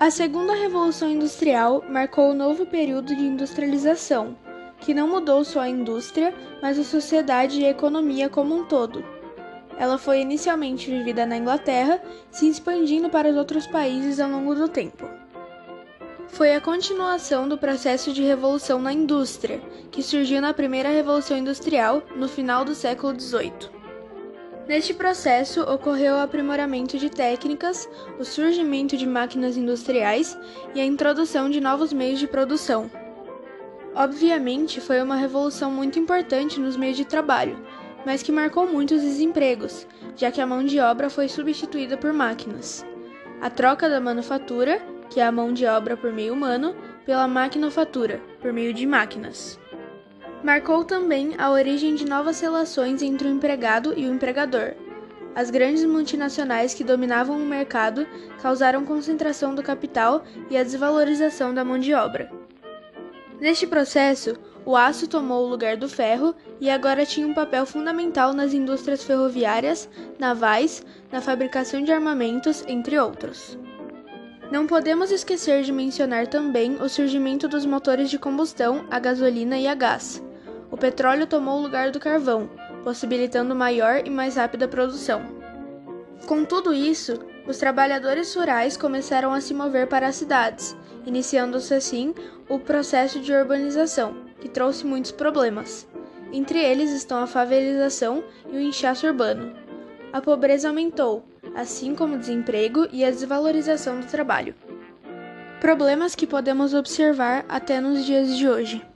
A segunda revolução industrial marcou o novo período de industrialização, que não mudou só a indústria, mas a sociedade e a economia como um todo. Ela foi inicialmente vivida na Inglaterra, se expandindo para os outros países ao longo do tempo. Foi a continuação do processo de revolução na indústria, que surgiu na primeira revolução industrial no final do século XVIII. Neste processo ocorreu o aprimoramento de técnicas, o surgimento de máquinas industriais e a introdução de novos meios de produção. Obviamente, foi uma revolução muito importante nos meios de trabalho, mas que marcou muitos desempregos, já que a mão de obra foi substituída por máquinas. A troca da manufatura, que é a mão de obra por meio humano, pela maquinofatura, por meio de máquinas. Marcou também a origem de novas relações entre o empregado e o empregador. As grandes multinacionais que dominavam o mercado causaram concentração do capital e a desvalorização da mão de obra. Neste processo, o aço tomou o lugar do ferro e agora tinha um papel fundamental nas indústrias ferroviárias, navais, na fabricação de armamentos, entre outros. Não podemos esquecer de mencionar também o surgimento dos motores de combustão a gasolina e a gás. O petróleo tomou o lugar do carvão, possibilitando maior e mais rápida produção. Com tudo isso, os trabalhadores rurais começaram a se mover para as cidades, iniciando-se assim o processo de urbanização, que trouxe muitos problemas. Entre eles estão a favelização e o inchaço urbano. A pobreza aumentou, assim como o desemprego e a desvalorização do trabalho. Problemas que podemos observar até nos dias de hoje.